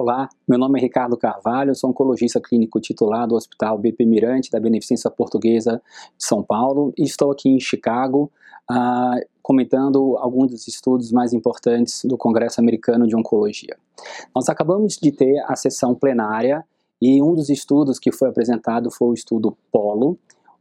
Olá, meu nome é Ricardo Carvalho, sou oncologista clínico titular do Hospital BP Mirante da Beneficência Portuguesa de São Paulo e estou aqui em Chicago uh, comentando alguns dos estudos mais importantes do Congresso Americano de Oncologia. Nós acabamos de ter a sessão plenária e um dos estudos que foi apresentado foi o estudo Polo,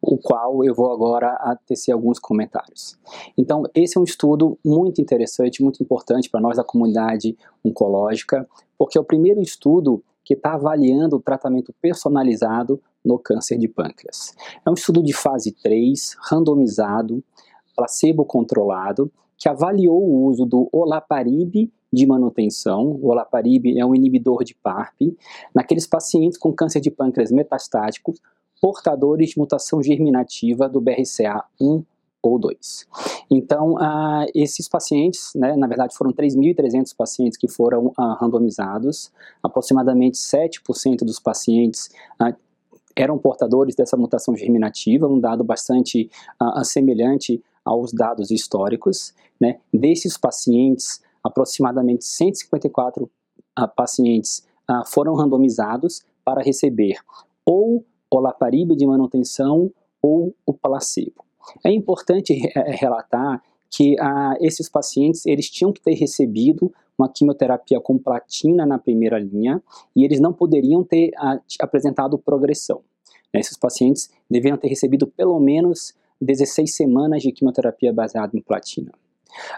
o qual eu vou agora tecer alguns comentários. Então, esse é um estudo muito interessante, muito importante para nós da comunidade oncológica, porque é o primeiro estudo que está avaliando o tratamento personalizado no câncer de pâncreas. É um estudo de fase 3, randomizado, placebo controlado, que avaliou o uso do olaparib de manutenção. O olaparib é um inibidor de PARP naqueles pacientes com câncer de pâncreas metastáticos portadores de mutação germinativa do BRCA1 ou 2. Então, uh, esses pacientes, né, na verdade foram 3.300 pacientes que foram uh, randomizados, aproximadamente 7% dos pacientes uh, eram portadores dessa mutação germinativa, um dado bastante semelhante aos dados históricos. Né? Desses pacientes, aproximadamente 154 pacientes foram randomizados para receber ou olaparib de manutenção ou o placebo. É importante é, relatar que ah, esses pacientes eles tinham que ter recebido uma quimioterapia com platina na primeira linha e eles não poderiam ter ah, apresentado progressão. Né? Esses pacientes deveriam ter recebido pelo menos 16 semanas de quimioterapia baseada em platina.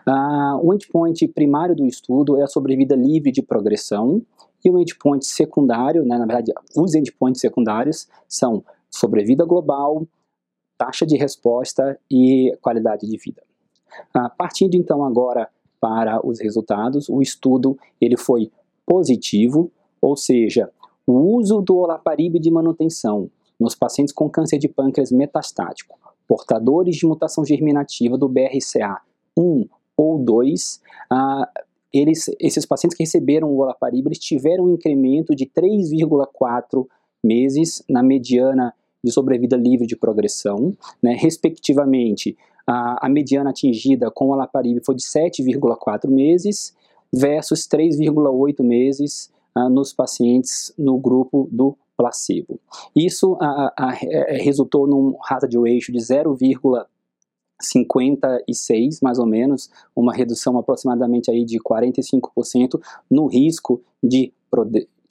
Ah, o endpoint primário do estudo é a sobrevida livre de progressão e o endpoint secundário, né, na verdade, os endpoints secundários são sobrevida global, taxa de resposta e qualidade de vida. Ah, partindo então agora para os resultados, o estudo ele foi positivo, ou seja, o uso do olaparib de manutenção nos pacientes com câncer de pâncreas metastático, portadores de mutação germinativa do BRCA1 ou 2, ah, eles, esses pacientes que receberam o olaparib eles tiveram um incremento de 3,4 meses na mediana de sobrevida livre de progressão, né, respectivamente, a, a, mediana atingida com o olaparib foi de 7,4 meses versus 3,8 meses uh, nos pacientes no grupo do placebo. Isso uh, uh, resultou num hazard ratio de 0,5 56, mais ou menos, uma redução aproximadamente aí de 45% no risco de,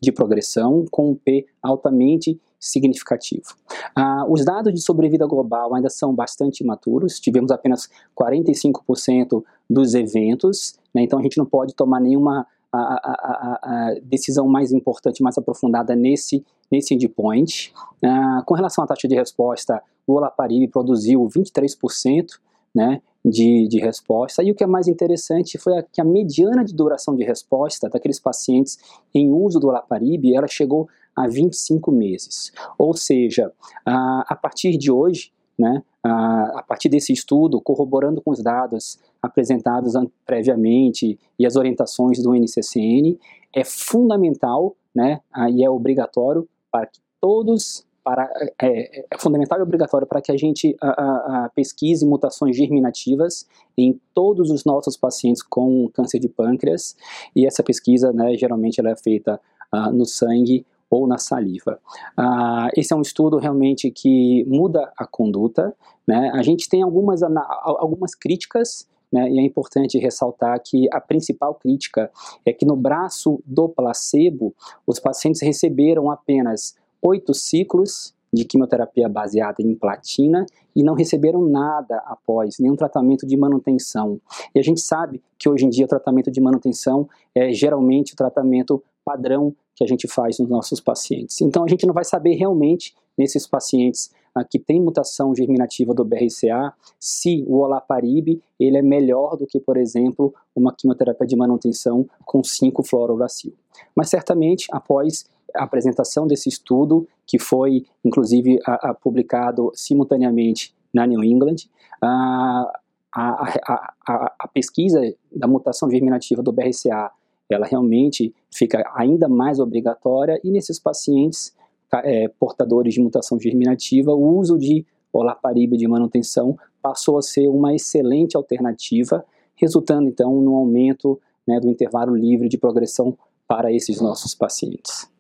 de progressão, com um P altamente significativo. Ah, os dados de sobrevida global ainda são bastante imaturos, tivemos apenas 45% dos eventos, né, então a gente não pode tomar nenhuma a, a, a, decisão mais importante, mais aprofundada nesse, nesse endpoint. Ah, com relação à taxa de resposta, o olaparib produziu 23% né, de, de resposta. E o que é mais interessante foi a, que a mediana de duração de resposta daqueles pacientes em uso do olaparib, ela chegou a 25 meses. Ou seja, a, a partir de hoje, né, a, a partir desse estudo, corroborando com os dados apresentados previamente e as orientações do NCCN, é fundamental né, e é obrigatório para que todos para, é, é, fundamental e obrigatório para que a gente a, a, a pesquise mutações germinativas em todos os nossos pacientes com câncer de pâncreas e essa pesquisa, né, geralmente ela é feita uh, no sangue ou na saliva. Uh, esse é um estudo realmente que muda a conduta. Né? A gente tem algumas, algumas críticas né, e é importante ressaltar que a principal crítica é que no braço do placebo, os pacientes receberam apenas oito ciclos de quimioterapia baseada em platina e não receberam nada após, nenhum tratamento de manutenção. E a gente sabe que hoje em dia o tratamento de manutenção é geralmente o tratamento padrão que a gente faz nos nossos pacientes. Então a gente não vai saber realmente nesses pacientes ah, que têm mutação germinativa do BRCA se o olaparib ele é melhor do que, por exemplo, uma quimioterapia de manutenção com 5-fluorouracil. Mas certamente após a apresentação desse estudo, que foi inclusive a, a, publicado simultaneamente na New England. A, a, a, pesquisa da mutação germinativa do BRCA, ela realmente fica ainda mais obrigatória e nesses pacientes é, portadores de mutação germinativa, o uso de olaparib de manutenção passou a ser uma excelente alternativa, resultando então no aumento né, do intervalo livre de progressão para esses nossos pacientes.